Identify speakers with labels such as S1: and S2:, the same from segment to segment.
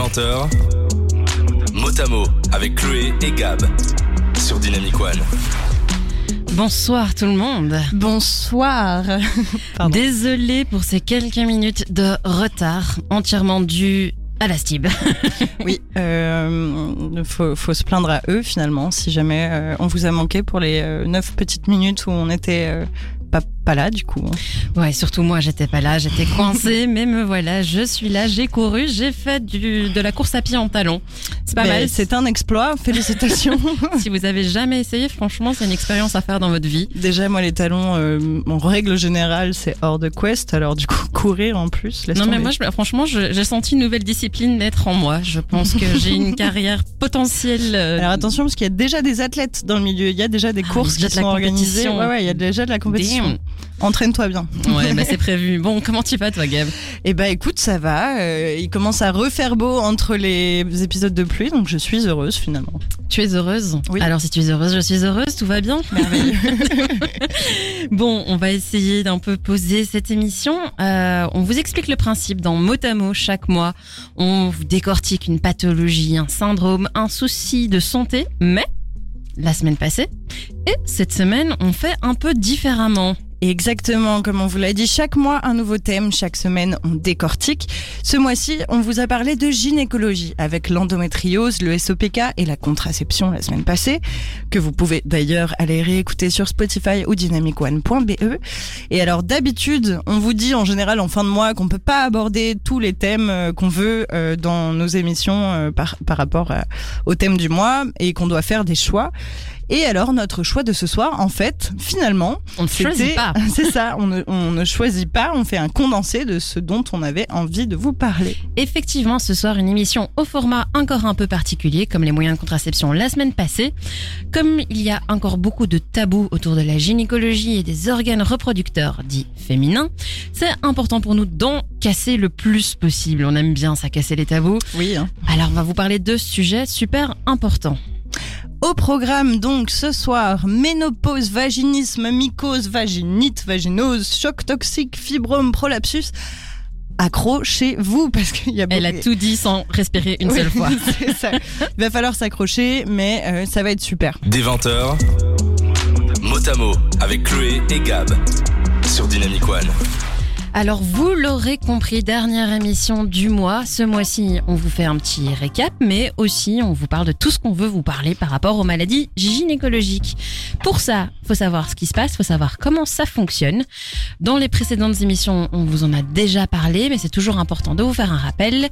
S1: 20h, mot à mot avec Chloé et Gab sur Dynamic One.
S2: Bonsoir tout le monde.
S3: Bonsoir. Pardon.
S2: Désolée pour ces quelques minutes de retard, entièrement dû à la STIB.
S3: Oui, euh, faut, faut se plaindre à eux finalement si jamais euh, on vous a manqué pour les euh, neuf petites minutes où on était euh, pas, pas là du coup.
S2: Ouais, surtout moi, j'étais pas là, j'étais coincée, mais me voilà, je suis là, j'ai couru, j'ai fait du, de la course à pied en talons. C'est pas
S3: Mais
S2: mal.
S3: C'est un exploit, félicitations.
S2: Si vous avez jamais essayé, franchement, c'est une expérience à faire dans votre vie.
S3: Déjà moi les talons, euh, en règle générale c'est hors de quest, alors du coup courir en plus.
S2: Non, mais moi, je- franchement, je- j'ai senti une nouvelle discipline naître en moi. Je pense que j'ai une carrière potentielle. euh,
S3: Alors attention parce qu'il y a déjà des athlètes dans le milieu, il y a déjà des
S2: Ah,
S3: courses qui
S2: de
S3: sont organisées. Ouais ouais, il y a déjà de la compétition.
S2: Damn.
S3: Entraîne-toi bien.
S2: Ouais, bah c'est prévu. Bon, comment tu vas, toi, Gab?
S3: Eh ben écoute, ça va. euh, il commence à refaire beau entre les épisodes de pluie, donc je suis heureuse finalement.
S2: Tu es heureuse?
S3: Oui.
S2: Alors, si tu es heureuse, je suis heureuse, tout va bien?
S3: Merveilleux.
S2: Bon, on va essayer d'un peu poser cette émission. Euh, on vous explique le principe dans mot à mot chaque mois. On vous décortique une pathologie, un syndrome, un souci de santé, mais la semaine passée et cette semaine, on fait un peu différemment.
S3: Exactement, comme on vous l'a dit, chaque mois un nouveau thème, chaque semaine on décortique. Ce mois-ci, on vous a parlé de gynécologie avec l'endométriose, le SOPK et la contraception la semaine passée, que vous pouvez d'ailleurs aller réécouter sur Spotify ou dynamicone.be. Et alors d'habitude, on vous dit en général en fin de mois qu'on peut pas aborder tous les thèmes euh, qu'on veut euh, dans nos émissions euh, par, par rapport au thème du mois et qu'on doit faire des choix. Et alors notre choix de ce soir, en fait, finalement,
S2: On ne choisit pas.
S3: C'est ça, on ne, on ne choisit pas, on fait un condensé de ce dont on avait envie de vous parler.
S2: Effectivement, ce soir, une émission au format encore un peu particulier, comme les moyens de contraception la semaine passée. Comme il y a encore beaucoup de tabous autour de la gynécologie et des organes reproducteurs dits féminins, c'est important pour nous d'en casser le plus possible. On aime bien ça, casser les tabous.
S3: Oui. hein.
S2: Alors, on va vous parler de sujets super importants.
S3: Au programme donc ce soir, ménopause, vaginisme, mycose, vaginite, vaginose, choc toxique, fibrome, prolapsus. Accrochez-vous parce qu'il y a
S2: Elle a
S3: beaucoup-
S2: tout dit sans respirer une
S3: Oui,
S2: seule fois.
S3: c'est ça. Il va falloir s'accrocher, mais euh, ça va être super.
S1: Dès 20h, mot à mot avec Chloé et Gab sur Dynamic One.
S2: Alors vous l'aurez compris, dernière émission du mois. Ce mois-ci, on vous fait un petit récap, mais aussi on vous parle de tout ce qu'on veut vous parler par rapport aux maladies gynécologiques. Pour ça, faut savoir ce qui se passe, faut savoir comment ça fonctionne. Dans les précédentes émissions, on vous en a déjà parlé, mais c'est toujours important de vous faire un rappel.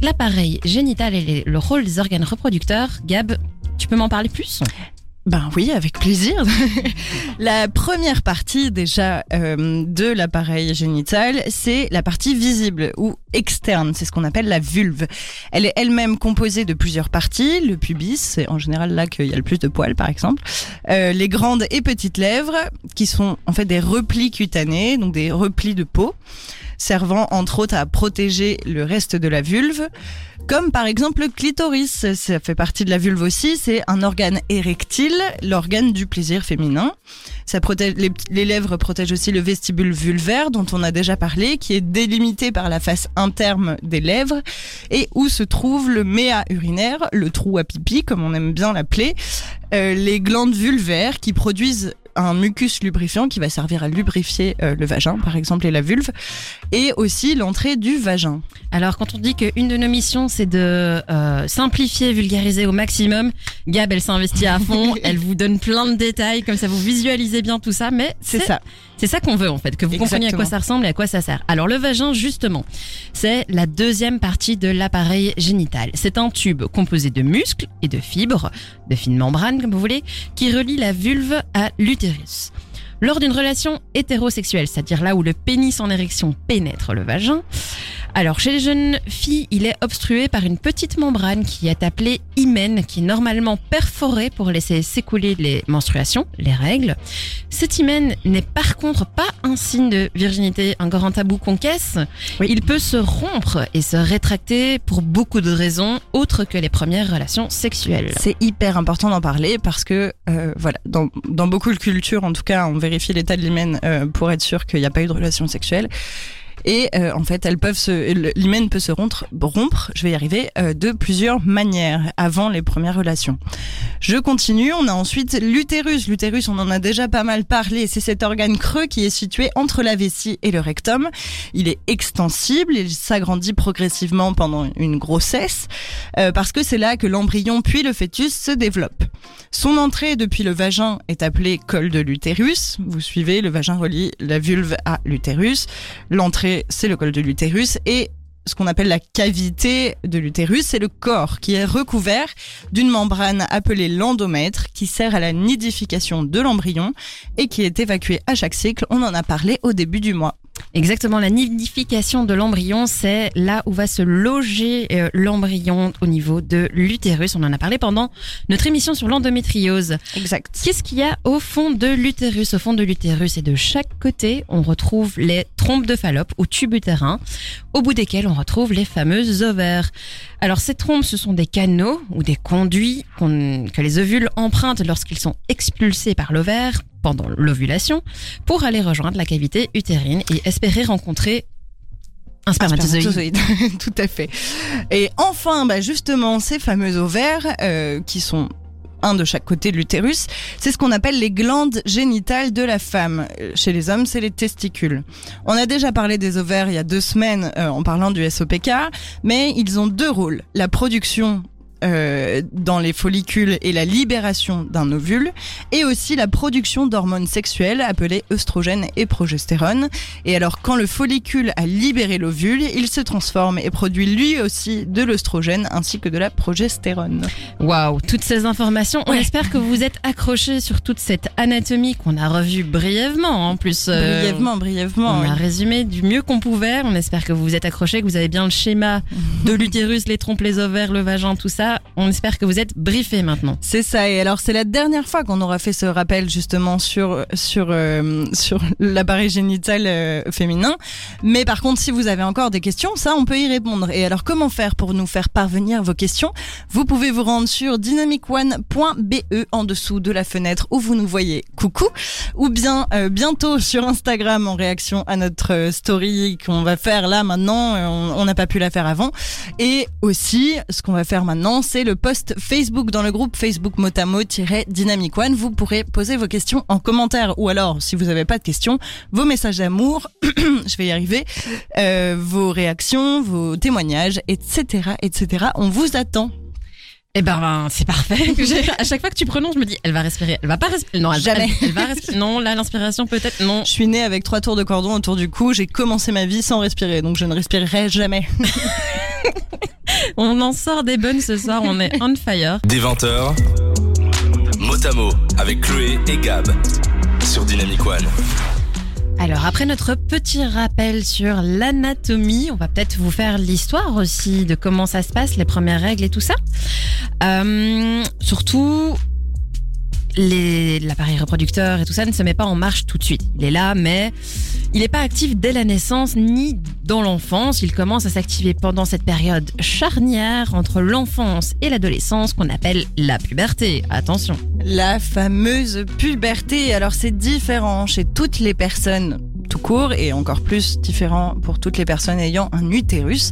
S2: L'appareil génital et le rôle des organes reproducteurs. Gab, tu peux m'en parler plus?
S3: Ben oui, avec plaisir. la première partie déjà euh, de l'appareil génital, c'est la partie visible ou externe, c'est ce qu'on appelle la vulve. Elle est elle-même composée de plusieurs parties, le pubis, c'est en général là qu'il y a le plus de poils par exemple, euh, les grandes et petites lèvres, qui sont en fait des replis cutanés, donc des replis de peau, servant entre autres à protéger le reste de la vulve. Comme par exemple le clitoris, ça fait partie de la vulve aussi, c'est un organe érectile, l'organe du plaisir féminin. Ça protège, les, lèvres protègent aussi le vestibule vulvaire dont on a déjà parlé, qui est délimité par la face interne des lèvres et où se trouve le méa urinaire, le trou à pipi comme on aime bien l'appeler, euh, les glandes vulvaires qui produisent un mucus lubrifiant qui va servir à lubrifier euh, le vagin par exemple et la vulve et aussi l'entrée du vagin.
S2: Alors, quand on dit qu'une de nos missions, c'est de euh, simplifier, vulgariser au maximum, Gab, elle s'investit à fond, elle vous donne plein de détails, comme ça vous visualisez bien tout ça, mais
S3: C'est ça.
S2: C'est ça qu'on veut en fait, que vous compreniez à quoi ça ressemble et à quoi ça sert. Alors le vagin justement, c'est la deuxième partie de l'appareil génital. C'est un tube composé de muscles et de fibres, de fines membranes comme vous voulez, qui relie la vulve à l'utérus. serious Lors d'une relation hétérosexuelle, c'est-à-dire là où le pénis en érection pénètre le vagin, alors chez les jeunes filles, il est obstrué par une petite membrane qui est appelée hymen, qui est normalement perforée pour laisser s'écouler les menstruations, les règles. Cet hymen n'est par contre pas un signe de virginité, un grand tabou qu'on caisse.
S3: Oui.
S2: Il peut se rompre et se rétracter pour beaucoup de raisons autres que les premières relations sexuelles.
S3: C'est hyper important d'en parler parce que euh, voilà, dans, dans beaucoup de cultures, en tout cas, on vérifie l'état de l'hymen euh, pour être sûr qu'il n'y a pas eu de relation sexuelle. Et euh, en fait, elles peuvent se, peut se rompre, rompre, je vais y arriver, euh, de plusieurs manières avant les premières relations. Je continue. On a ensuite l'utérus. L'utérus, on en a déjà pas mal parlé. C'est cet organe creux qui est situé entre la vessie et le rectum. Il est extensible. Il s'agrandit progressivement pendant une grossesse euh, parce que c'est là que l'embryon puis le fœtus se développent. Son entrée depuis le vagin est appelée col de l'utérus. Vous suivez, le vagin relie la vulve à l'utérus. L'entrée, c'est le col de l'utérus et ce qu'on appelle la cavité de l'utérus, c'est le corps qui est recouvert d'une membrane appelée l'endomètre qui sert à la nidification de l'embryon et qui est évacué à chaque cycle. On en a parlé au début du mois.
S2: Exactement, la nidification de l'embryon, c'est là où va se loger euh, l'embryon au niveau de l'utérus. On en a parlé pendant notre émission sur l'endométriose.
S3: Exact.
S2: Qu'est-ce qu'il y a au fond de l'utérus? Au fond de l'utérus et de chaque côté, on retrouve les trompes de Fallope ou tubes utérins, au bout desquels on retrouve les fameuses ovaires. Alors ces trompes, ce sont des canaux ou des conduits que les ovules empruntent lorsqu'ils sont expulsés par l'ovaire pendant l'ovulation pour aller rejoindre la cavité utérine et espérer rencontrer un spermatozoïde.
S3: Tout à fait. Et enfin, bah justement, ces fameux ovaires euh, qui sont un de chaque côté de l'utérus, c'est ce qu'on appelle les glandes génitales de la femme. Euh, Chez les hommes, c'est les testicules. On a déjà parlé des ovaires il y a deux semaines euh, en parlant du SOPK, mais ils ont deux rôles. La production euh, dans les follicules et la libération d'un ovule, et aussi la production d'hormones sexuelles appelées œstrogènes et progestérone. Et alors, quand le follicule a libéré l'ovule, il se transforme et produit lui aussi de l'œstrogène ainsi que de la progestérone.
S2: Waouh, toutes ces informations. On
S3: Ouais.
S2: espère que vous êtes accrochés sur toute cette anatomie qu'on a revue brièvement. En plus, euh,
S3: brièvement, brièvement.
S2: On
S3: oui.
S2: a résumé du mieux qu'on pouvait. On espère que vous vous êtes accrochés, que vous avez bien le schéma de l'utérus, les trompes, les ovaires, le vagin, tout ça. On espère que vous êtes briefés maintenant.
S3: C'est ça. Et alors, c'est la dernière fois qu'on aura fait ce rappel justement sur sur euh, sur l'appareil génital euh, féminin. Mais par contre, si vous avez encore des questions, ça, on peut y répondre. Et alors, comment faire pour nous faire parvenir vos questions? Vous pouvez vous rendre sur dynamicone.be en dessous de la fenêtre où vous nous voyez. Coucou. Ou bien euh, bientôt sur Instagram en réaction à notre euh, story qu'on va faire là maintenant. Euh, on on n'a pas pu la faire avant. Et aussi, ce qu'on va faire maintenant, le post Facebook dans le groupe Facebook Motamo-Dynamic One. Vous pourrez poser vos questions en commentaire ou alors, si vous n'avez pas de questions, vos messages d'amour, je vais y arriver, euh, vos réactions, vos témoignages, etc., etc. On vous attend.
S2: Eh ben, c'est parfait. À chaque fois que tu prononces, je me dis, elle va respirer. Elle va pas respirer. Non, elle,
S3: Jamais.
S2: Elle, elle va respirer. Non, là, l'inspiration peut-être. Non.
S3: Je suis née avec trois tours de cordon autour du cou. J'ai commencé ma vie sans respirer, donc je ne respirerai jamais.
S2: On en sort des bonnes ce soir. On est on fire.
S1: Des 20h, Motamo avec Chloé et Gab sur Dynamic One.
S2: Alors, après notre petit rappel sur l'anatomie, on va peut-être vous faire l'histoire aussi de comment ça se passe, les premières règles et tout ça. Euh, surtout, l'appareil reproducteur et tout ça ne se met pas en marche tout de suite. Il est là, mais il n'est pas actif dès la naissance ni dans l'enfance. Il commence à s'activer pendant cette période charnière entre l'enfance et l'adolescence qu'on appelle la puberté. Attention.
S3: La fameuse puberté. Alors c'est différent chez toutes les personnes tout court et encore plus différent pour toutes les personnes ayant un utérus.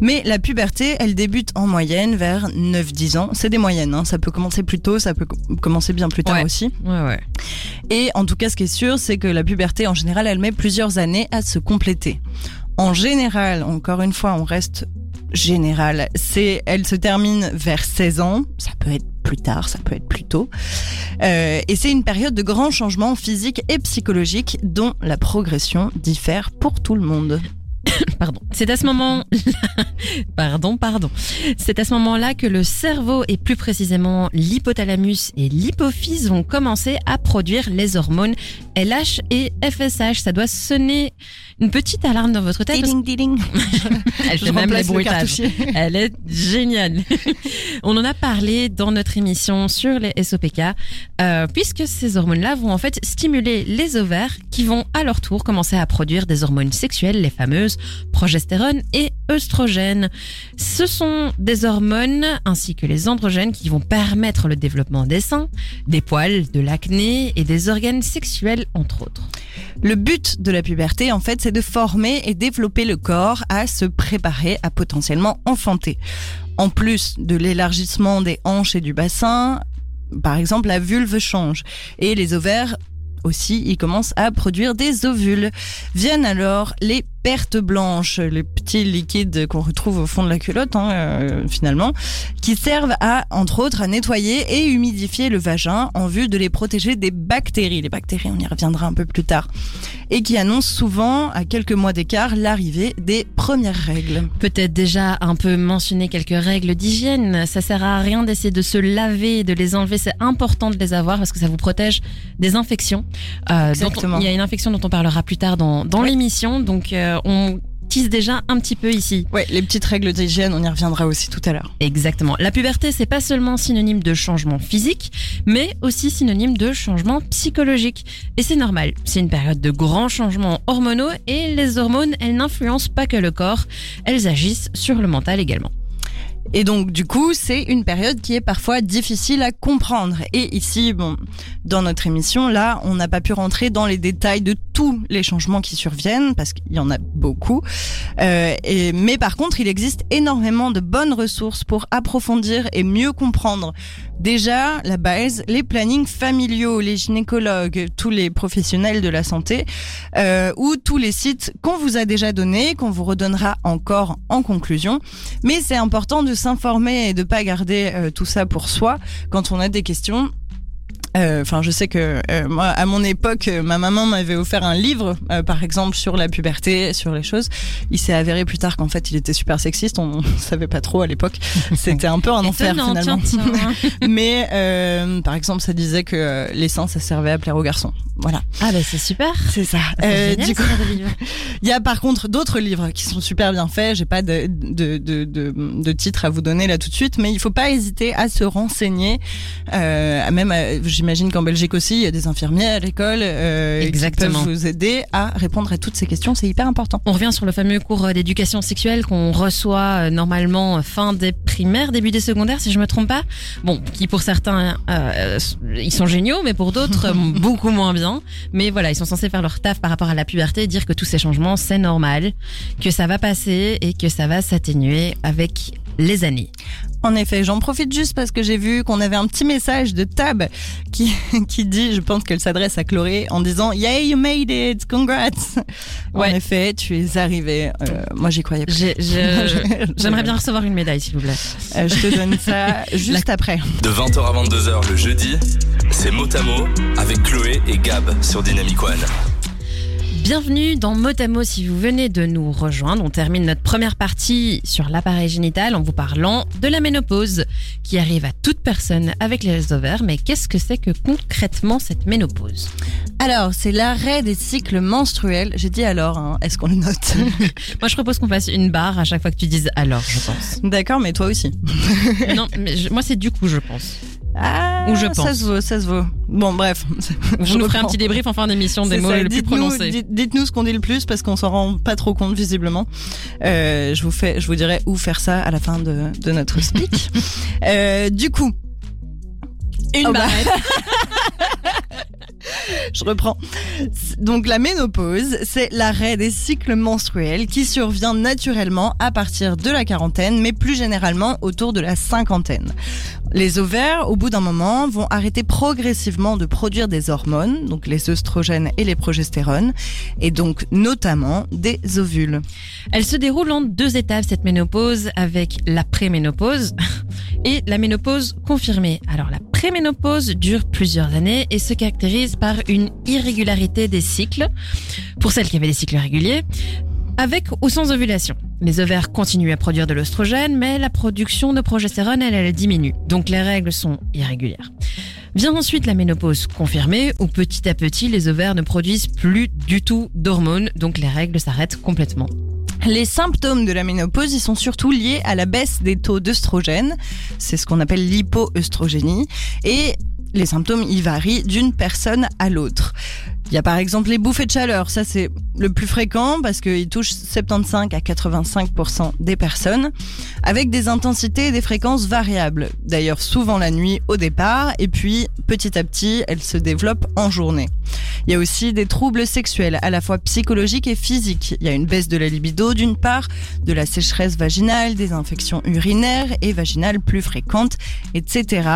S3: Mais la puberté, elle débute en moyenne vers 9-10 ans. C'est des moyennes, hein. ça peut commencer plus tôt, ça peut co- commencer bien plus tard
S2: Ouais.
S3: aussi.
S2: Ouais, ouais.
S3: Et en tout cas, ce qui est sûr, c'est que la puberté, en général, elle met plusieurs années à se compléter. En général, encore une fois, on reste général, c'est, elle se termine vers 16 ans. Ça peut être plus tard, ça peut être plus tôt. Euh, et c'est une période de grands changements physiques et psychologiques dont la progression diffère pour tout le monde.
S2: Pardon. C'est à ce moment, pardon, pardon. C'est à ce moment-là que le cerveau et plus précisément l'hypothalamus et l'hypophyse vont commencer à produire les hormones LH et FSH. Ça doit sonner une petite alarme dans votre tête. parce
S3: Didding, didding.
S2: Elle fait même les bruitages. Elle est géniale. On en a parlé dans notre émission sur les SOPK, euh, puisque ces hormones-là vont en fait stimuler les ovaires qui vont à leur tour commencer à produire des hormones sexuelles, les fameuses progestérone et œstrogène. Ce sont des hormones ainsi que les androgènes qui vont permettre le développement des seins, des poils, de l'acné et des organes sexuels entre autres.
S3: Le but de la puberté, en fait, c'est de former et développer le corps à se préparer à potentiellement enfanter. En plus de l'élargissement des hanches et du bassin, par exemple, la vulve change et les ovaires aussi, ils commencent à produire des ovules. Viennent alors les pertes blanches, les petits liquides qu'on retrouve au fond de la culotte, hein, euh, finalement, qui servent à, entre autres, à nettoyer et humidifier le vagin en vue de les protéger des bactéries. Les bactéries, on y reviendra un peu plus tard. Et qui annoncent souvent, à quelques mois d'écart, l'arrivée des premières règles.
S2: Peut-être déjà un peu mentionner quelques règles d'hygiène. Ça sert à rien d'essayer de se laver, de les enlever. C'est important de les avoir parce que ça vous protège des infections. Euh, on- il y a une infection dont on parlera plus tard dans, dans
S3: Ouais.
S2: l'émission. Donc, euh, on tease déjà un petit peu ici.
S3: Ouais, les petites règles d'hygiène, on y reviendra aussi tout à l'heure.
S2: Exactement. La puberté, c'est pas seulement synonyme de changement physique, mais aussi synonyme de changement psychologique. Et c'est normal. C'est une période de grands changements hormonaux et les hormones, elles n'influencent pas que le corps, elles agissent sur le mental également.
S3: Et donc, du coup, c'est une période qui est parfois difficile à comprendre. Et ici, bon, dans notre émission, là, on n'a pas pu rentrer dans les détails de tous les changements qui surviennent, parce qu'il y en a beaucoup. Euh, et, mais par contre, il existe énormément de bonnes ressources pour approfondir et mieux comprendre. Déjà, la base, les plannings familiaux, les gynécologues, tous les professionnels de la santé, euh, ou tous les sites qu'on vous a déjà donnés, qu'on vous redonnera encore en conclusion. Mais c'est important de s'informer et de pas garder euh, tout ça pour soi quand on a des questions. Euh, Enfin, je sais que euh, moi, à mon époque, euh, ma maman m'avait offert un livre, euh, par exemple, sur la puberté, sur les choses. Il s'est avéré plus tard qu'en fait, il était super sexiste. On ne savait pas trop à l'époque. C'était un peu un enfer finalement.
S2: tiens, tiens.
S3: Mais euh, par exemple, ça disait que euh, les seins, ça servait à plaire aux garçons. Voilà,
S2: Ah bah c'est super.
S3: c'est ça. Euh,
S2: génial,
S3: du coup, il y a par contre d'autres livres qui sont super bien faits. J'ai pas de, de, de, de, de titre à vous donner là tout de suite, mais il faut pas hésiter à se renseigner. Euh, même, euh, j'imagine qu'en Belgique aussi, il y a des infirmiers à l'école euh,
S2: Exactement.
S3: qui peuvent vous aider à répondre à toutes ces questions. C'est hyper important.
S2: On revient sur le fameux cours d'éducation sexuelle qu'on reçoit euh, normalement fin des primaires, début des secondaires, si je me trompe pas. Bon, qui pour certains, euh, ils sont géniaux, mais pour d'autres, euh, beaucoup moins bien. Mais voilà, ils sont censés faire leur taf par rapport à la puberté et dire que tous ces changements, c'est normal, que ça va passer et que ça va s'atténuer avec les années.
S3: En effet, j'en profite juste parce que j'ai vu qu'on avait un petit message de Tab qui, qui dit, je pense qu'elle s'adresse à Chloé en disant Yay, you made it, congrats. En effet, tu es arrivée. Euh, moi, j'y croyais pas.
S2: J'aimerais bien recevoir une médaille, s'il vous plaît.
S3: Euh, je te donne ça juste après.
S1: De 20h à 22h le jeudi, c'est mot à mot avec Chloé et Gab sur Dynamic One.
S2: Bienvenue dans Motamo si vous venez de nous rejoindre. On termine notre première partie sur l'appareil génital en vous parlant de la ménopause qui arrive à toute personne avec les ovaires. Mais qu'est-ce que c'est que concrètement cette ménopause?
S3: Alors, c'est l'arrêt des cycles menstruels. J'ai dit alors, hein, est-ce qu'on le note?
S2: Moi je propose qu'on fasse une barre à chaque fois que tu dises alors, je pense.
S3: D'accord, mais toi aussi.
S2: non, mais je- moi c'est du coup je pense.
S3: Ah,
S2: Ou je
S3: Ça se vaut, ça se vaut. Bon, bref.
S2: Je nous ferai un petit débrief en fin d'émission des mots
S3: ça,
S2: les plus
S3: dites-nous-
S2: prononcés.
S3: dites- Dites-nous ce qu'on dit le plus parce qu'on s'en rend pas trop compte visiblement. Euh, je vous fais, je vous dirai où faire ça à la fin de, de notre speak. euh, du coup,
S2: Une
S3: Oh bah. je reprends. Donc la ménopause, c'est l'arrêt des cycles menstruels qui survient naturellement à partir de la quarantaine, mais plus généralement autour de la cinquantaine. Les ovaires, au bout d'un moment, vont arrêter progressivement de produire des hormones, donc les œstrogènes et les progestérones, et donc notamment des ovules.
S2: Elle se déroule en deux étapes, cette ménopause, avec la préménopause et la ménopause confirmée. Alors, la préménopause dure plusieurs années et se caractérise par une irrégularité des cycles, pour celles qui avaient des cycles réguliers, avec ou sans ovulation. Les ovaires continuent à produire de l'oestrogène, mais la production de progestérone, elle, elle diminue. Donc, les règles sont irrégulières. Vient ensuite la ménopause confirmée, où petit à petit, les ovaires ne produisent plus du tout d'hormones, donc les règles s'arrêtent complètement.
S3: Les symptômes de la ménopause, ils sont surtout liés à la baisse des taux d'œstrogène. C'est ce qu'on appelle l'hypoœstrogénie. Et les symptômes, ils varient d'une personne à l'autre. Il y a par exemple les bouffées de chaleur, ça c'est le plus fréquent parce qu'il touche 75 à 85% des personnes, avec des intensités et des fréquences variables. D'ailleurs souvent la nuit au départ, et puis petit à petit elles se développent en journée. Il y a aussi des troubles sexuels, à la fois psychologiques et physiques. Il y a une baisse de la libido d'une part, de la sécheresse vaginale, des infections urinaires et vaginales plus fréquentes, etc.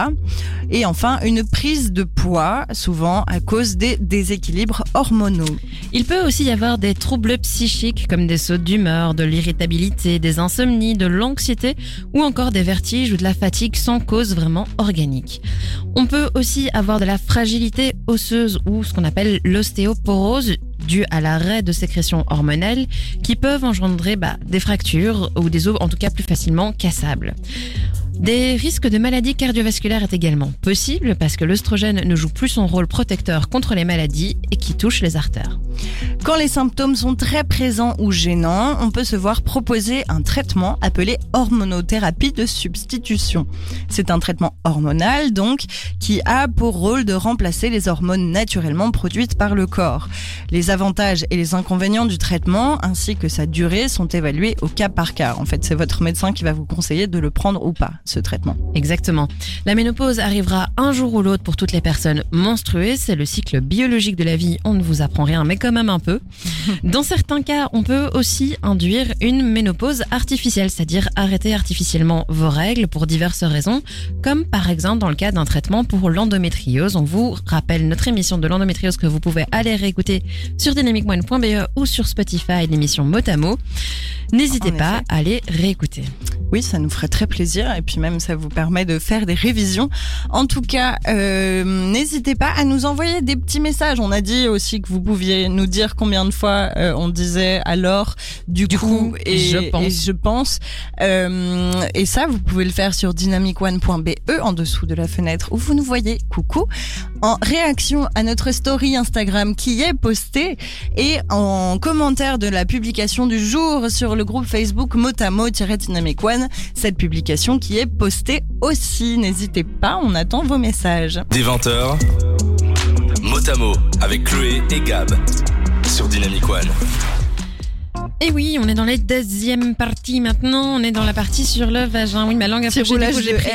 S3: Et enfin une prise de poids, souvent à cause des déséquilibres hormonaux.
S2: Il peut aussi y avoir des troubles psychiques comme des sautes d'humeur, de l'irritabilité, des insomnies, de l'anxiété ou encore des vertiges ou de la fatigue sans cause vraiment organique. On peut aussi avoir de la fragilité osseuse ou ce qu'on appelle l'ostéoporose due à l'arrêt de sécrétion hormonale qui peuvent engendrer bah, des fractures ou des os en tout cas plus facilement cassables. Des risques de maladies cardiovasculaires est également possible parce que l'œstrogène ne joue plus son rôle protecteur contre les maladies et qui touche les artères.
S3: Quand les symptômes sont très présents ou gênants, on peut se voir proposer un traitement appelé hormonothérapie de substitution. C'est un traitement hormonal donc qui a pour rôle de remplacer les hormones naturellement produites par le corps. Les avantages et les inconvénients du traitement ainsi que sa durée sont évalués au cas par cas. En fait, c'est votre médecin qui va vous conseiller de le prendre ou pas ce traitement.
S2: Exactement. La ménopause arrivera un jour ou l'autre pour toutes les personnes menstruées. C'est le cycle biologique de la vie. On ne vous apprend rien, mais quand même un peu. Dans certains cas, on peut aussi induire une ménopause artificielle, c'est-à-dire arrêter artificiellement vos règles pour diverses raisons, comme par exemple dans le cas d'un traitement pour l'endométriose. On vous rappelle notre émission de l'endométriose que vous pouvez aller réécouter sur dynamicone.be ou sur Spotify, l'émission Motamo. N'hésitez pas à aller réécouter.
S3: Oui, ça nous ferait très plaisir et puis même ça vous permet de faire des révisions. En tout cas, euh, n'hésitez pas à nous envoyer des petits messages. On a dit aussi que vous pouviez nous dire combien de fois euh, on disait alors, du, coup, et je pense. Et, je pense. Euh, et ça, vous pouvez le faire sur dynamicone.be en dessous de la fenêtre où vous nous voyez. Coucou. En réaction à notre story Instagram qui est postée et en commentaire de la publication du jour sur le groupe Facebook Motamo-Dynamic One, cette publication qui est postée aussi. N'hésitez pas, on attend vos messages.
S1: Des 20h, Motamo avec Chloé et Gab sur Dynamic One.
S2: Et oui, on est dans les deuxième parties maintenant. On est dans la partie sur le vagin. Oui, ma langue a
S3: fauché. J'ai pris,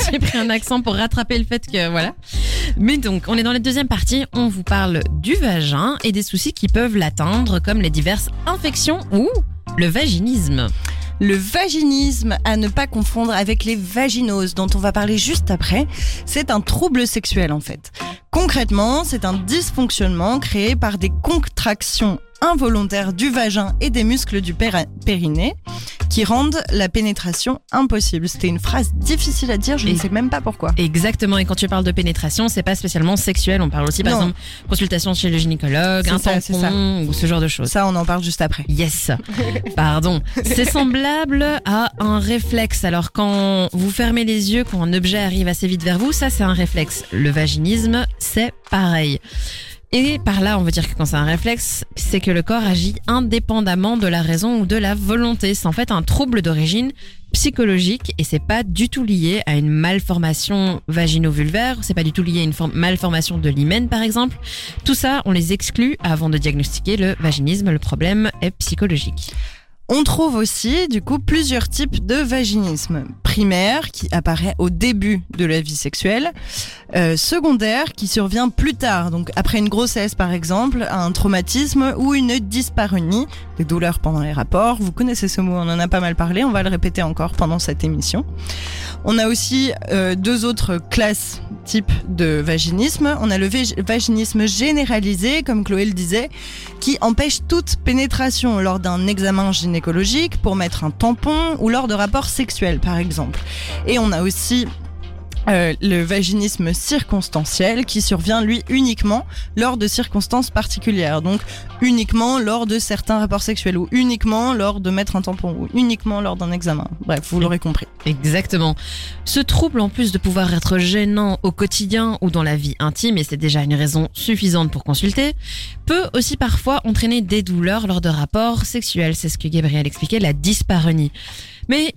S2: j'ai pris un accent pour rattraper le fait que voilà. Mais donc, on est dans la deuxième partie. On vous parle du vagin et des soucis qui peuvent l'atteindre, comme les diverses infections ou le vaginisme.
S3: Le vaginisme, à ne pas confondre avec les vaginoses, dont on va parler juste après, c'est un trouble sexuel en fait. Concrètement, c'est un dysfonctionnement créé par des contractions involontaires du vagin et des muscles du périnée qui rendent la pénétration impossible. C'était une phrase difficile à dire, je ne sais même pas pourquoi.
S2: Exactement, et quand tu parles de pénétration, c'est pas spécialement sexuel, on parle aussi par exemple consultation chez le gynécologue, un ça, tampon ou ce genre de choses.
S3: Ça, on en parle juste après.
S2: Yes. Pardon. C'est semblable à un réflexe. Alors quand vous fermez les yeux, quand un objet arrive assez vite vers vous, ça c'est un réflexe. Le vaginisme, c'est pareil. Et par là, on veut dire que quand c'est un réflexe, c'est que le corps agit indépendamment de la raison ou de la volonté. C'est en fait un trouble d'origine psychologique et c'est pas du tout lié à une malformation vagino-vulvaire, c'est pas du tout lié à une malformation de l'hymen par exemple. Tout ça, on les exclut avant de diagnostiquer le vaginisme. Le problème est psychologique.
S3: On trouve aussi, du coup, plusieurs types de vaginisme. Primaire, qui apparaît au début de la vie sexuelle. Euh, secondaire, qui survient plus tard, donc après une grossesse par exemple, un traumatisme ou une dyspareunie, des douleurs pendant les rapports. Vous connaissez ce mot, on en a pas mal parlé, on va le répéter encore pendant cette émission. On a aussi euh, deux autres classes types de vaginisme. On a le vaginisme généralisé, comme Chloé le disait, qui empêche toute pénétration lors d'un examen gynécologique pour mettre un tampon ou lors de rapports sexuels, par exemple. Et on a aussi euh, le vaginisme circonstanciel qui survient lui uniquement lors de circonstances particulières, donc uniquement lors de certains rapports sexuels ou uniquement lors de mettre un tampon ou uniquement lors d'un examen. Bref, vous l'aurez compris.
S2: Exactement. Ce trouble, en plus de pouvoir être gênant au quotidien ou dans la vie intime, et c'est déjà une raison suffisante pour consulter, peut aussi parfois entraîner des douleurs lors de rapports sexuels. C'est ce que Gabriel expliquait, la dyspareunie. Mais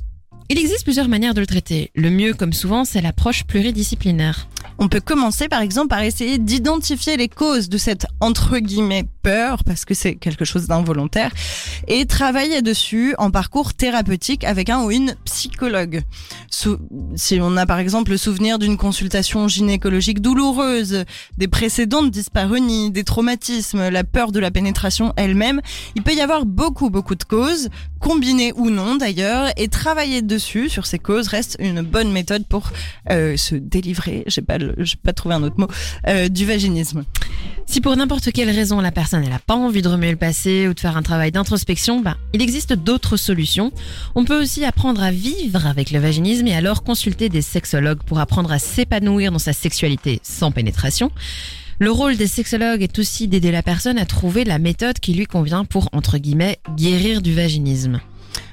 S2: il existe plusieurs manières de le traiter. Le mieux, comme souvent, c'est l'approche pluridisciplinaire.
S3: On peut commencer par exemple par essayer d'identifier les causes de cette entre guillemets peur, parce que c'est quelque chose d'involontaire, et travailler dessus en parcours thérapeutique avec un ou une psychologue. si on a par exemple le souvenir d'une consultation gynécologique douloureuse, des précédentes dyspareunies, des traumatismes, la peur de la pénétration elle-même, il peut y avoir beaucoup beaucoup de causes, combinées ou non d'ailleurs, et travailler dessus sur ces causes reste une bonne méthode pour euh, se délivrer, j'ai pas, pas trouvé un autre mot, euh, du vaginisme.
S2: Si pour n'importe quelle raison la personne n'a pas envie de remuer le passé ou de faire un travail d'introspection, ben, il existe d'autres solutions. On peut aussi apprendre à vivre avec le vaginisme et alors consulter des sexologues pour apprendre à s'épanouir dans sa sexualité sans pénétration. Le rôle des sexologues est aussi d'aider la personne à trouver la méthode qui lui convient pour, entre guillemets, guérir du vaginisme.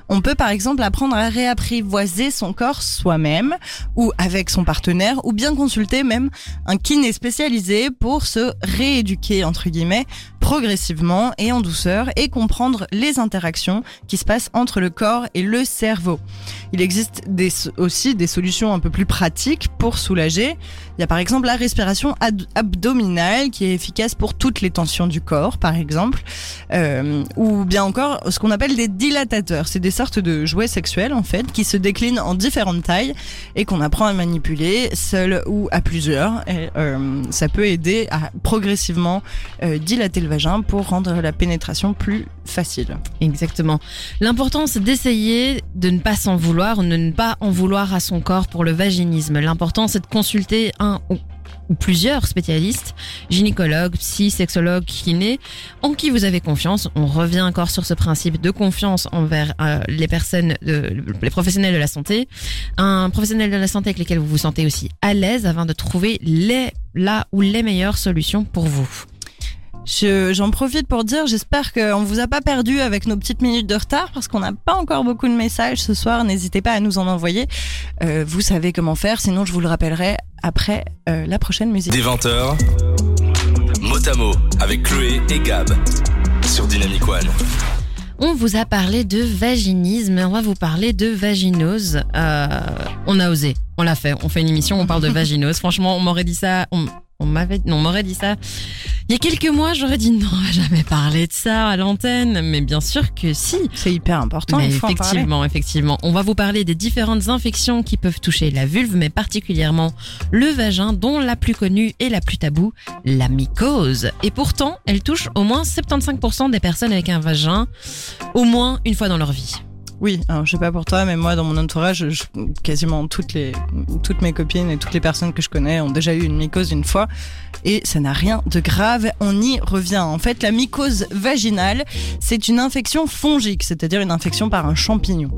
S3: On peut par exemple apprendre à réapprivoiser son corps soi-même ou avec son partenaire ou bien consulter même un kiné spécialisé pour se rééduquer entre guillemets progressivement et en douceur et comprendre les interactions qui se passent entre le corps et le cerveau. Il existe aussi des solutions un peu plus pratiques pour soulager. Il y a par exemple la respiration abdominale qui est efficace pour toutes les tensions du corps, par exemple, euh, ou bien encore ce qu'on appelle des dilatateurs. C'est des sortes de jouets sexuels en fait qui se déclinent en différentes tailles et qu'on apprend à manipuler seul ou à plusieurs. Euh, ça peut aider à progressivement euh, dilater le vagin pour rendre la pénétration plus facile.
S2: Exactement. L'important c'est d'essayer de ne pas s'en vouloir ou de ne pas en vouloir à son corps pour le vaginisme. L'important c'est de consulter un ou plusieurs spécialistes, gynécologues, psy, sexologues, kinés, en qui vous avez confiance. On revient encore sur ce principe de confiance envers euh, les personnes, les professionnels de la santé. Un professionnel de la santé avec lequel vous vous sentez aussi à l'aise afin de trouver les, ou les meilleures solutions pour vous.
S3: J'en profite pour dire, j'espère qu'on vous a pas perdu avec nos petites minutes de retard parce qu'on n'a pas encore beaucoup de messages ce soir. N'hésitez pas à nous en envoyer. Euh, vous savez comment faire, sinon je vous le rappellerai après euh, la prochaine musique.
S1: Des 20h, Motamo avec Chloé et Gab sur Dynamic One.
S2: On vous a parlé de vaginisme, on va vous parler de vaginose. Euh, on a osé, on l'a fait, on fait une émission, on parle de vaginose. Franchement, on m'aurait dit ça, on, on m'avait, on m'aurait dit ça il y a quelques mois, j'aurais dit non, on va jamais parler de ça à l'antenne, mais bien sûr que si.
S3: C'est hyper important.
S2: Mais effectivement, effectivement, on va vous parler des différentes infections qui peuvent toucher la vulve, mais particulièrement le vagin, dont la plus connue et la plus taboue, la mycose. Et pourtant, elle touche au moins 75% des personnes avec un vagin, au moins une fois dans leur vie.
S3: Oui, alors je sais pas pour toi, mais moi dans mon entourage, quasiment toutes les toutes mes copines et toutes les personnes que je connais ont déjà eu une mycose une fois et ça n'a rien de grave. On y revient. En fait, la mycose vaginale, c'est une infection fongique, c'est-à-dire une infection par un champignon.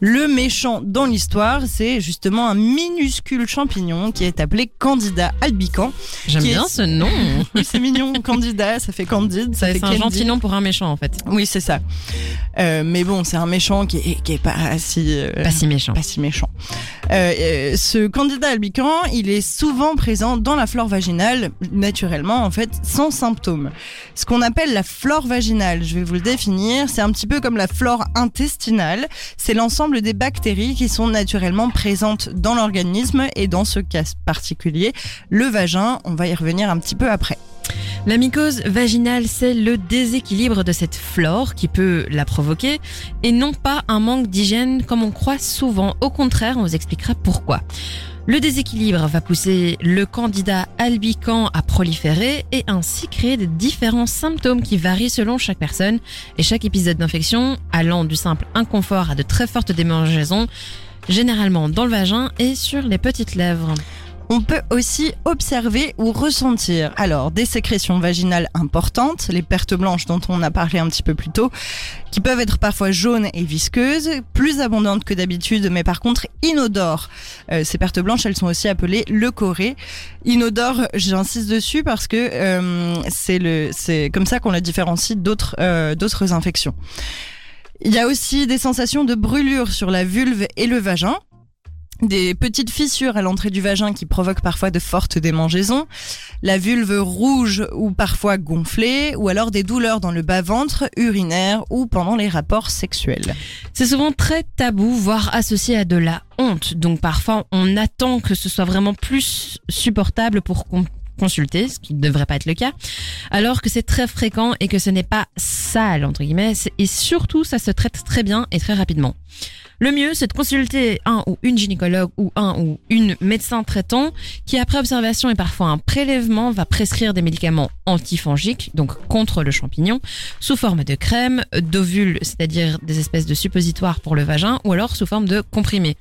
S3: Le méchant dans l'histoire, c'est justement un minuscule champignon qui est appelé Candida albicans.
S2: J'aime bien ce nom.
S3: c'est mignon, Candida, ça fait Candide.
S2: Ça,
S3: fait
S2: un gentil nom pour un méchant en fait.
S3: Oui, c'est ça. Euh, mais bon, c'est un méchant qui est, qui est pas si
S2: euh, pas si méchant.
S3: Pas si méchant. Euh, euh, ce Candida albicans, il est souvent présent dans la flore vaginale, naturellement en fait, sans symptômes. Ce qu'on appelle la flore vaginale, je vais vous le définir, c'est un petit peu comme la flore intestinale. C'est l'ensemble des bactéries qui sont naturellement présentes dans l'organisme et dans ce cas particulier, le vagin. On va y revenir un petit peu après.
S2: La mycose vaginale, c'est le déséquilibre de cette flore qui peut la provoquer et non pas un manque d'hygiène comme on croit souvent. Au contraire, on vous expliquera pourquoi. Le déséquilibre va pousser le candidat albican à proliférer et ainsi créer des différents symptômes qui varient selon chaque personne et chaque épisode d'infection allant du simple inconfort à de très fortes démangeaisons, généralement dans le vagin et sur les petites lèvres.
S3: On peut aussi observer ou ressentir alors des sécrétions vaginales importantes, les pertes blanches dont on a parlé un petit peu plus tôt, qui peuvent être parfois jaunes et visqueuses, plus abondantes que d'habitude, mais par contre inodores. Euh, ces pertes blanches, elles sont aussi appelées le corée. Inodore, j'insiste dessus parce que euh, c'est comme ça qu'on la différencie d'autres, euh, d'autres infections. Il y a aussi des sensations de brûlure sur la vulve et le vagin. Des petites fissures à l'entrée du vagin qui provoquent parfois de fortes démangeaisons, la vulve rouge ou parfois gonflée, ou alors des douleurs dans le bas-ventre, urinaire ou pendant les rapports sexuels.
S2: C'est souvent très tabou, voire associé à de la honte. Donc parfois, on attend que ce soit vraiment plus supportable pour consulter, ce qui ne devrait pas être le cas, alors que c'est très fréquent et que ce n'est pas sale, entre guillemets, et surtout ça se traite très bien et très rapidement. Le mieux, c'est de consulter un ou une gynécologue ou un ou une médecin traitant qui, après observation et parfois un prélèvement, va prescrire des médicaments antifongiques, donc contre le champignon, sous forme de crème, d'ovules, c'est-à-dire des espèces de suppositoires pour le vagin, ou alors sous forme de comprimés.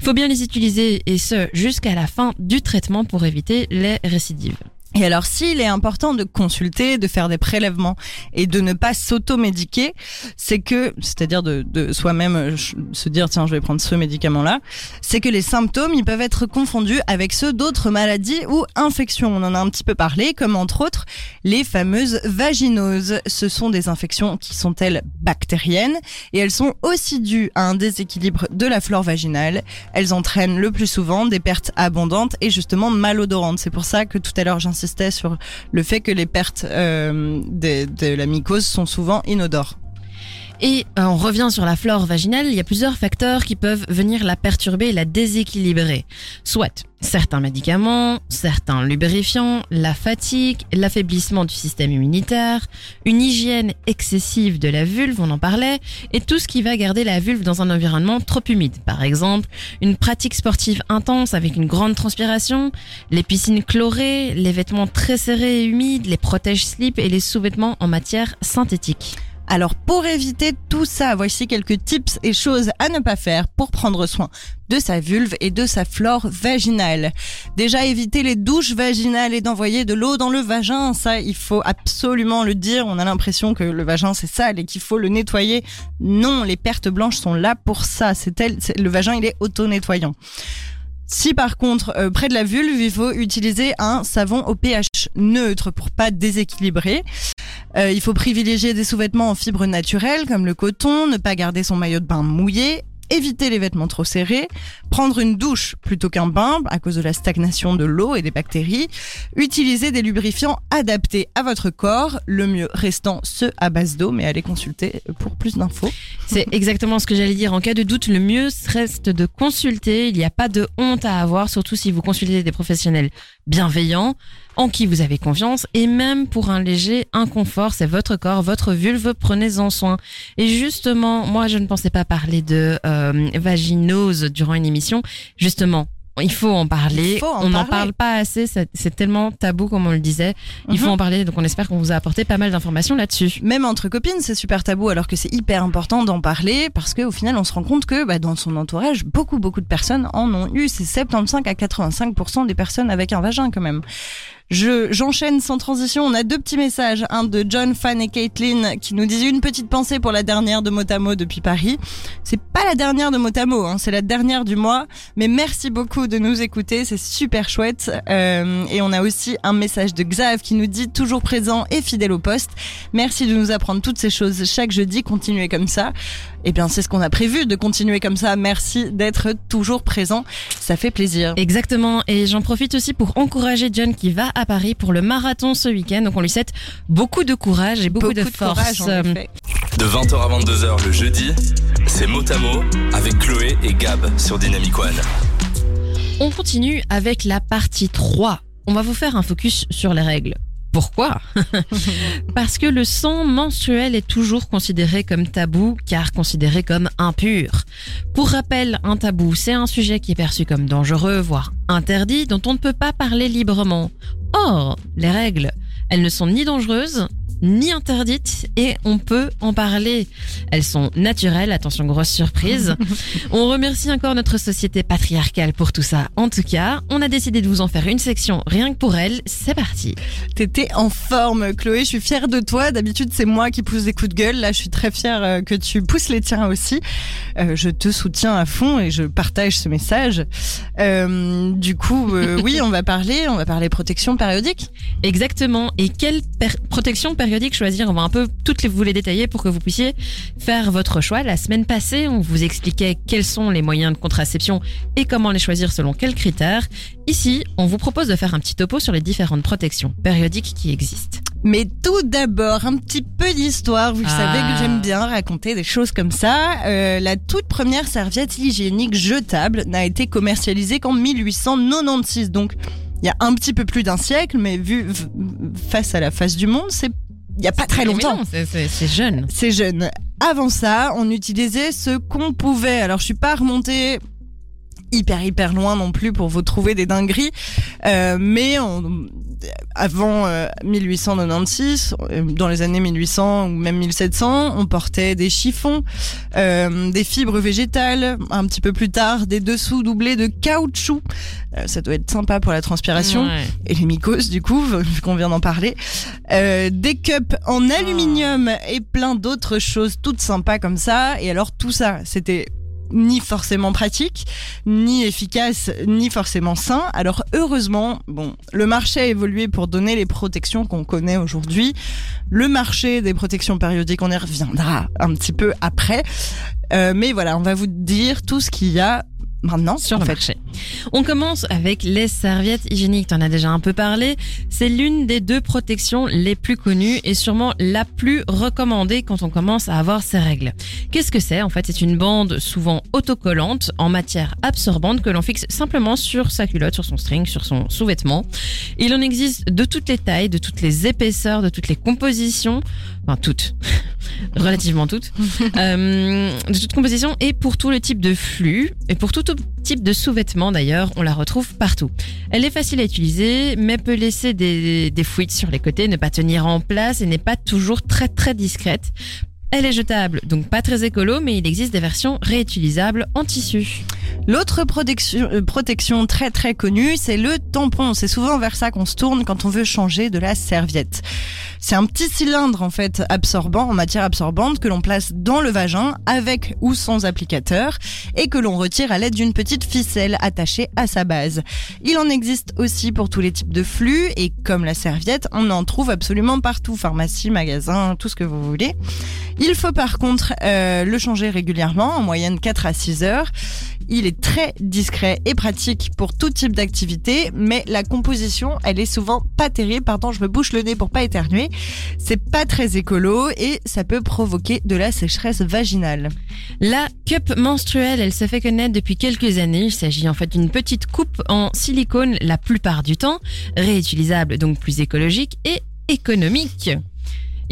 S2: Il faut bien les utiliser et ce jusqu'à la fin du traitement pour éviter les récidives.
S3: Et alors, s'il est important de consulter, de faire des prélèvements et de ne pas s'automédiquer, c'est que, c'est-à-dire de, de soi-même euh, se dire tiens, je vais prendre ce médicament-là, c'est que les symptômes, ils peuvent être confondus avec ceux d'autres maladies ou infections. On en a un petit peu parlé, comme entre autres les fameuses vaginoses. Ce sont des infections qui sont elles bactériennes et elles sont aussi dues à un déséquilibre de la flore vaginale. Elles entraînent le plus souvent des pertes abondantes et justement malodorantes. C'est pour ça que tout à l'heure j'insistais sur le fait que les pertes euh, de, de la mycose sont souvent inodores.
S2: Et euh, on revient sur la flore vaginale, il y a plusieurs facteurs qui peuvent venir la perturber et la déséquilibrer. Soit certains médicaments, certains lubrifiants, la fatigue, l'affaiblissement du système immunitaire, une hygiène excessive de la vulve, on en parlait, et tout ce qui va garder la vulve dans un environnement trop humide. Par exemple, une pratique sportive intense avec une grande transpiration, les piscines chlorées, les vêtements très serrés et humides, les protèges slip et les sous-vêtements en matière synthétique.
S3: Alors pour éviter tout ça, voici quelques tips et choses à ne pas faire pour prendre soin de sa vulve et de sa flore vaginale. Déjà éviter les douches vaginales et d'envoyer de l'eau dans le vagin, ça il faut absolument le dire, on a l'impression que le vagin c'est sale et qu'il faut le nettoyer. Non, les pertes blanches sont là pour ça, c'est le vagin il est auto-nettoyant. Si par contre, euh, près de la vulve, il faut utiliser un savon au pH neutre pour pas déséquilibrer. Euh, il faut privilégier des sous-vêtements en fibres naturelles comme le coton, ne pas garder son maillot de bain mouillé éviter les vêtements trop serrés, prendre une douche plutôt qu'un bain à cause de la stagnation de l'eau et des bactéries, utiliser des lubrifiants adaptés à votre corps, le mieux restant ceux à base d'eau, mais allez consulter pour plus d'infos.
S2: C'est exactement ce que j'allais dire. En cas de doute, le mieux reste de consulter. Il n'y a pas de honte à avoir, surtout si vous consultez des professionnels bienveillants en qui vous avez confiance et même pour un léger inconfort, c'est votre corps, votre vulve, prenez-en soin. Et justement, moi je ne pensais pas parler de euh, vaginose durant une émission. Justement, il faut en parler. on n'en parle pas assez. C'est tellement tabou, comme on le disait. Il faut mhm. en parler. Donc, on espère qu'on vous a apporté pas mal d'informations là-dessus.
S3: Même entre copines, c'est super tabou, alors que c'est hyper important d'en parler parce qu'au final, on se rend compte que bah, dans son entourage, beaucoup, beaucoup de personnes en ont eu. C'est 75 à 85% des personnes avec un vagin, quand même. Je, j'enchaîne sans transition. On a deux petits messages. Un de John, Fan et Caitlin qui nous disent une petite pensée pour la dernière de Motamo depuis Paris. C'est pas la dernière de Motamo, hein, c'est la dernière du mois. Mais merci beaucoup de nous écouter. C'est super chouette. Euh, et on a aussi un message de Xav qui nous dit toujours présent et fidèle au poste. Merci de nous apprendre toutes ces choses chaque jeudi. Continuez comme ça. Eh bien, c'est ce qu'on a prévu de continuer comme ça. Merci d'être toujours présent. Ça fait plaisir.
S2: Exactement. Et j'en profite aussi pour encourager John qui va Paris pour le marathon ce week-end. Donc on lui souhaite beaucoup de courage et beaucoup, de, force.
S1: de 20h à 22h le jeudi, c'est Motamo avec Chloé et Gab sur Dynamic One.
S2: On continue avec la partie 3. On va vous faire un focus sur les règles. Pourquoi? Parce que le sang menstruel est toujours considéré comme tabou car considéré comme impur. Pour rappel, un tabou, c'est un sujet qui est perçu comme dangereux, voire interdit, dont on ne peut pas parler librement. Or, les règles, elles ne sont ni dangereuses, ni interdites et on peut en parler. Elles sont naturelles, attention grosse surprise. on remercie encore notre société patriarcale pour tout ça. En tout cas, on a décidé de vous en faire une section rien que pour elle. C'est parti.
S3: T'étais en forme Chloé, je suis fière de toi. D'habitude c'est moi qui pousse des coups de gueule. Là je suis très fière euh, que tu pousses les tiens aussi. Euh, je te soutiens à fond et je partage ce message. Euh, du coup, oui, on va parler, on va parler protection périodique.
S2: Exactement. Et quelle protection périodique périodiques choisir. On va un peu toutes les, vous les détailler pour que vous puissiez faire votre choix. La semaine passée, on vous expliquait quels sont les moyens de contraception et comment les choisir selon quels critères. Ici, on vous propose de faire un petit topo sur les différentes protections périodiques qui existent.
S3: Mais tout d'abord, un petit peu d'histoire. Vous
S2: Ah.
S3: savez que j'aime bien raconter des choses comme ça. Euh, la toute première serviette hygiénique jetable n'a été commercialisée qu'en 1896. Donc, il y a un petit peu plus d'un siècle, mais vu face à la face du monde, c'est il y a pas très longtemps.
S2: c'est jeune.
S3: C'est jeune. Avant ça, on utilisait ce qu'on pouvait. Alors, je suis pas remontée hyper hyper loin non plus pour vous trouver des dingueries, Euh, mais on- avant euh, 1896, euh, dans les années 1800 ou même 1700, on portait des chiffons, euh, des fibres végétales, un petit peu plus tard des dessous doublés de caoutchouc. Euh, ça doit être sympa pour la transpiration
S2: Ouais.
S3: et les mycoses du coup, vu qu'on vient d'en parler. Euh, des cups en aluminium et plein d'autres choses toutes sympas comme ça. Et alors tout ça, c'était ni forcément pratique, ni efficace, ni forcément sain. Alors heureusement, bon, le marché a évolué pour donner les protections qu'on connaît aujourd'hui. Le marché des protections périodiques, on y reviendra un petit peu après. Euh, mais voilà, on va vous dire tout ce qu'il y a maintenant
S2: sur le
S3: fait.
S2: marché. On commence avec les serviettes hygiéniques. Tu en as déjà un peu parlé. C'est l'une des deux protections les plus connues et sûrement la plus recommandée quand on commence à avoir ses règles. Qu'est-ce que c'est En fait, c'est une bande souvent autocollante en matière absorbante que l'on fixe simplement sur sa culotte, sur son string, sur son sous-vêtement. Il en existe de toutes les tailles, de toutes les épaisseurs, de toutes les compositions, enfin toutes, relativement toutes, euh, de toute composition et pour tout le type de flux et pour tout type de sous-vêtements d'ailleurs, on la retrouve partout. Elle est facile à utiliser, mais peut laisser des, des fuites sur les côtés, ne pas tenir en place et n'est pas toujours très très discrète. Elle est jetable, donc pas très écolo, mais il existe des versions réutilisables en tissu.
S3: L'autre protection, euh, protection très très connue, c'est le tampon. C'est souvent vers ça qu'on se tourne quand on veut changer de la serviette. C'est un petit cylindre en fait absorbant, en matière absorbante, que l'on place dans le vagin avec ou sans applicateur et que l'on retire à l'aide d'une petite ficelle attachée à sa base. Il en existe aussi pour tous les types de flux et comme la serviette, on en trouve absolument partout, pharmacie, magasin, tout ce que vous voulez. Il faut par contre euh, le changer régulièrement, en moyenne 4 à 6 heures. Il est très discret et pratique pour tout type d'activité, mais la composition, elle est souvent pas terrible. Pardon, je me bouche le nez pour pas éternuer. C'est pas très écolo et ça peut provoquer de la sécheresse vaginale.
S2: La cup menstruelle, elle se fait connaître depuis quelques années. Il s'agit en fait d'une petite coupe en silicone la plupart du temps, réutilisable donc plus écologique et économique.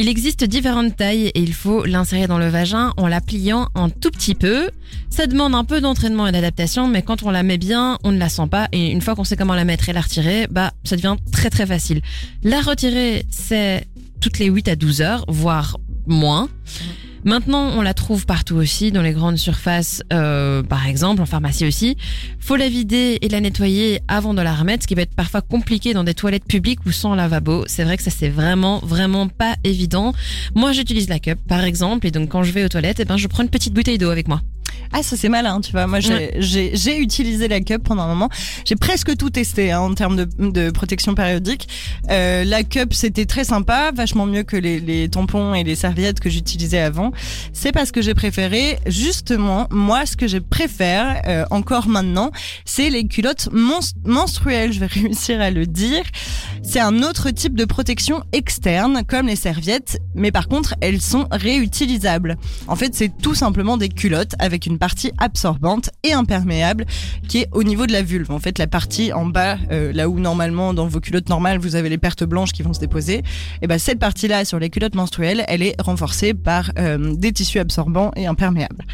S2: Il existe différentes tailles et il faut l'insérer dans le vagin en la pliant un tout petit peu. Ça demande un peu d'entraînement et d'adaptation, mais quand on la met bien, on ne la sent pas et une fois qu'on sait comment la mettre et la retirer, bah ça devient très très facile. La retirer, c'est toutes les 8 à 12 heures, voire moins. Maintenant, on la trouve partout aussi, dans les grandes surfaces, euh, par exemple, en pharmacie aussi. Faut la vider et la nettoyer avant de la remettre, ce qui va être parfois compliqué dans des toilettes publiques ou sans lavabo. C'est vrai que ça c'est vraiment, vraiment pas évident. Moi, j'utilise la cup, par exemple, et donc quand je vais aux toilettes, eh ben, je prends une petite bouteille d'eau avec moi.
S3: Ah, ça c'est malin, tu vois. Moi, j'ai
S2: Ouais.
S3: j'ai- j'ai utilisé la cup pendant un moment. J'ai presque tout testé hein, en termes de, de protection périodique. Euh, la cup, c'était très sympa, vachement mieux que les, les tampons et les serviettes que j'utilisais avant. C'est parce que j'ai préféré, justement, moi, ce que je préfère euh, encore maintenant, c'est les culottes menstruelles. Je vais réussir à le dire. C'est un autre type de protection externe, comme les serviettes, mais par contre, elles sont réutilisables. En fait, c'est tout simplement des culottes avec une partie absorbante et imperméable qui est au niveau de la vulve. En fait, la partie en bas, euh, là où normalement dans vos culottes normales vous avez les pertes blanches qui vont se déposer, et ben cette partie-là sur les culottes menstruelles, elle est renforcée par euh, des tissus absorbants et imperméables.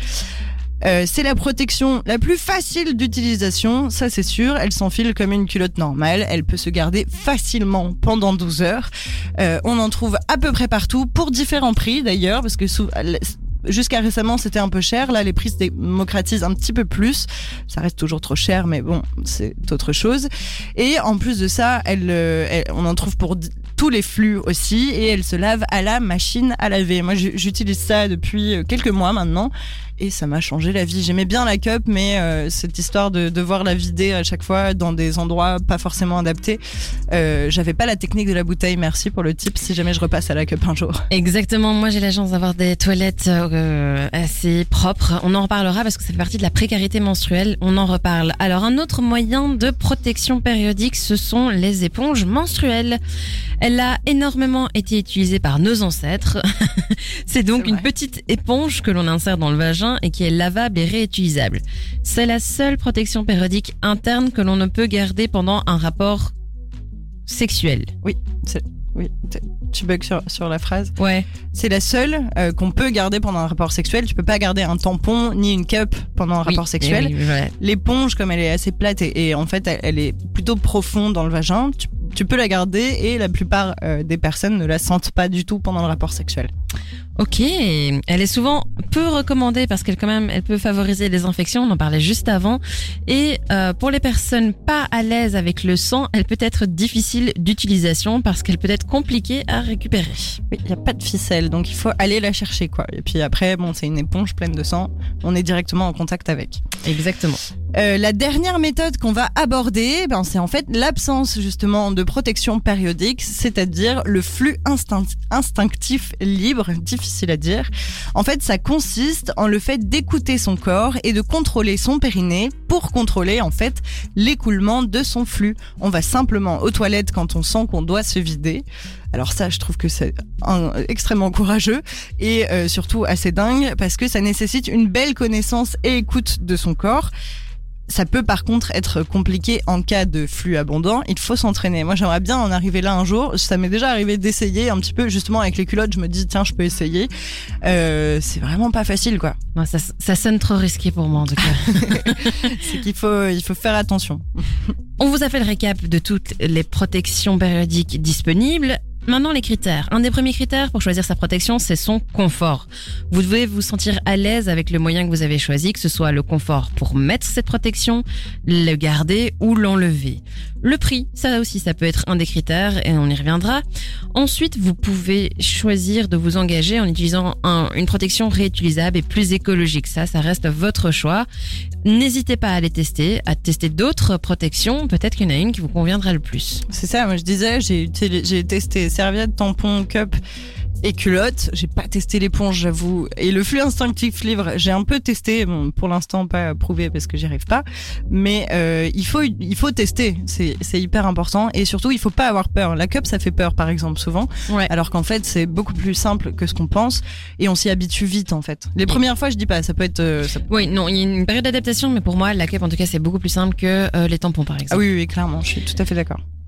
S3: Euh, c'est la protection la plus facile d'utilisation, ça c'est sûr. Elle s'enfile comme une culotte normale. Elle peut se garder facilement pendant 12 heures. On en trouve à peu près partout, pour différents prix d'ailleurs, parce que sous- jusqu'à récemment c'était un peu cher. Là, les prix se démocratisent un petit peu plus. Ça reste toujours trop cher, mais bon, c'est autre chose. Et en plus de ça, elle, euh, elle- on en trouve pour tous les flux aussi et elle se lave à la machine à laver. Moi j'utilise ça depuis euh, quelques mois maintenant et ça m'a changé la vie. J'aimais bien la cup mais euh, cette histoire de devoir la vider à chaque fois dans des endroits pas forcément adaptés, euh, j'avais pas la technique de la bouteille. Merci pour le tip si jamais je repasse à la cup un jour.
S2: Exactement, moi j'ai la chance d'avoir des toilettes euh, assez propres. On en reparlera parce que ça fait partie de la précarité menstruelle. On en reparle. Alors un autre moyen de protection périodique, ce sont les éponges menstruelles. Elle a énormément été utilisée par nos ancêtres. C'est donc une petite éponge que l'on insère dans le vagin et qui est lavable et réutilisable. C'est la seule protection périodique interne que l'on ne peut garder pendant un rapport sexuel.
S3: Oui, t- tu bugs sur, sur la phrase.
S2: Ouais.
S3: C'est la seule euh, qu'on peut garder pendant un rapport sexuel. Tu peux pas garder un tampon ni une cup pendant un rapport
S2: Oui,
S3: sexuel.
S2: oui, oui.
S3: L'éponge, comme elle est assez plate et, et en fait elle, elle est plutôt profonde dans le vagin, tu, tu peux la garder et la plupart euh, des personnes ne la sentent pas du tout pendant le rapport sexuel.
S2: Ok, elle est souvent peu recommandée parce qu'elle quand même, elle peut favoriser les infections. On en parlait juste avant. Et euh, pour les personnes pas à l'aise avec le sang, elle peut être difficile d'utilisation parce qu'elle peut être compliquée à récupérer.
S3: Oui, il n'y a pas de ficelle, donc il faut aller la chercher quoi. Et puis après, bon, c'est une éponge pleine de sang, on est directement en contact avec.
S2: Exactement.
S3: Euh, la dernière méthode qu'on va aborder, ben, c'est en fait l'absence justement de protection périodique, c'est-à-dire le flux instinct- instinctif libre, difficile à dire. En fait, ça consiste en le fait d'écouter son corps et de contrôler son périnée pour contrôler en fait l'écoulement de son flux. On va simplement aux toilettes quand on sent qu'on doit se vider. Alors ça, je trouve que c'est extrêmement courageux et euh, surtout assez dingue parce que ça nécessite une belle connaissance et écoute de son corps. Ça peut par contre être compliqué en cas de flux abondant. Il faut s'entraîner. Moi, j'aimerais bien en arriver là un jour. Ça m'est déjà arrivé d'essayer un petit peu, justement avec les culottes. Je me dis tiens, je peux essayer. Euh, c'est vraiment pas facile, quoi.
S2: Ça, ça sonne trop risqué pour moi en tout cas.
S3: C'est qu'il faut, il faut faire attention.
S2: On vous a fait le récap de toutes les protections périodiques disponibles. Maintenant, les critères. Un des premiers critères pour choisir sa protection, c'est son confort. Vous devez vous sentir à l'aise avec le moyen que vous avez choisi, que ce soit le confort pour mettre cette protection, le garder ou l'enlever. Le prix, ça aussi, ça peut être un des critères et on y reviendra. Ensuite, vous pouvez choisir de vous engager en utilisant un- une protection réutilisable et plus écologique. Ça, ça reste votre choix. N'hésitez pas à les tester, à tester d'autres protections. Peut-être qu'il y en a une qui vous conviendra le plus.
S3: C'est ça. Moi, je disais, j'ai testé serviette, tampon, cup. Et culotte, j'ai pas testé l'éponge, j'avoue. Et le flux instinctif libre, j'ai un peu testé. Bon, pour l'instant, pas prouvé parce que j'y arrive pas. Mais euh, il faut, il faut tester. C'est, c'est hyper important. Et surtout, il faut pas avoir peur. La cup, ça fait peur, par exemple, souvent.
S2: Ouais.
S3: Alors qu'en fait, c'est beaucoup plus simple que ce qu'on pense. Et on s'y habitue vite, en fait. Les premières fois, je dis pas. Ça peut être. euh, ça-
S2: Oui, non, il y a une période d'adaptation, mais pour moi, la cup, en tout cas, c'est beaucoup plus simple que euh, les tampons, par
S3: Ah
S2: exemple.
S3: oui, oui, oui, clairement. Je suis tout à fait d'accord.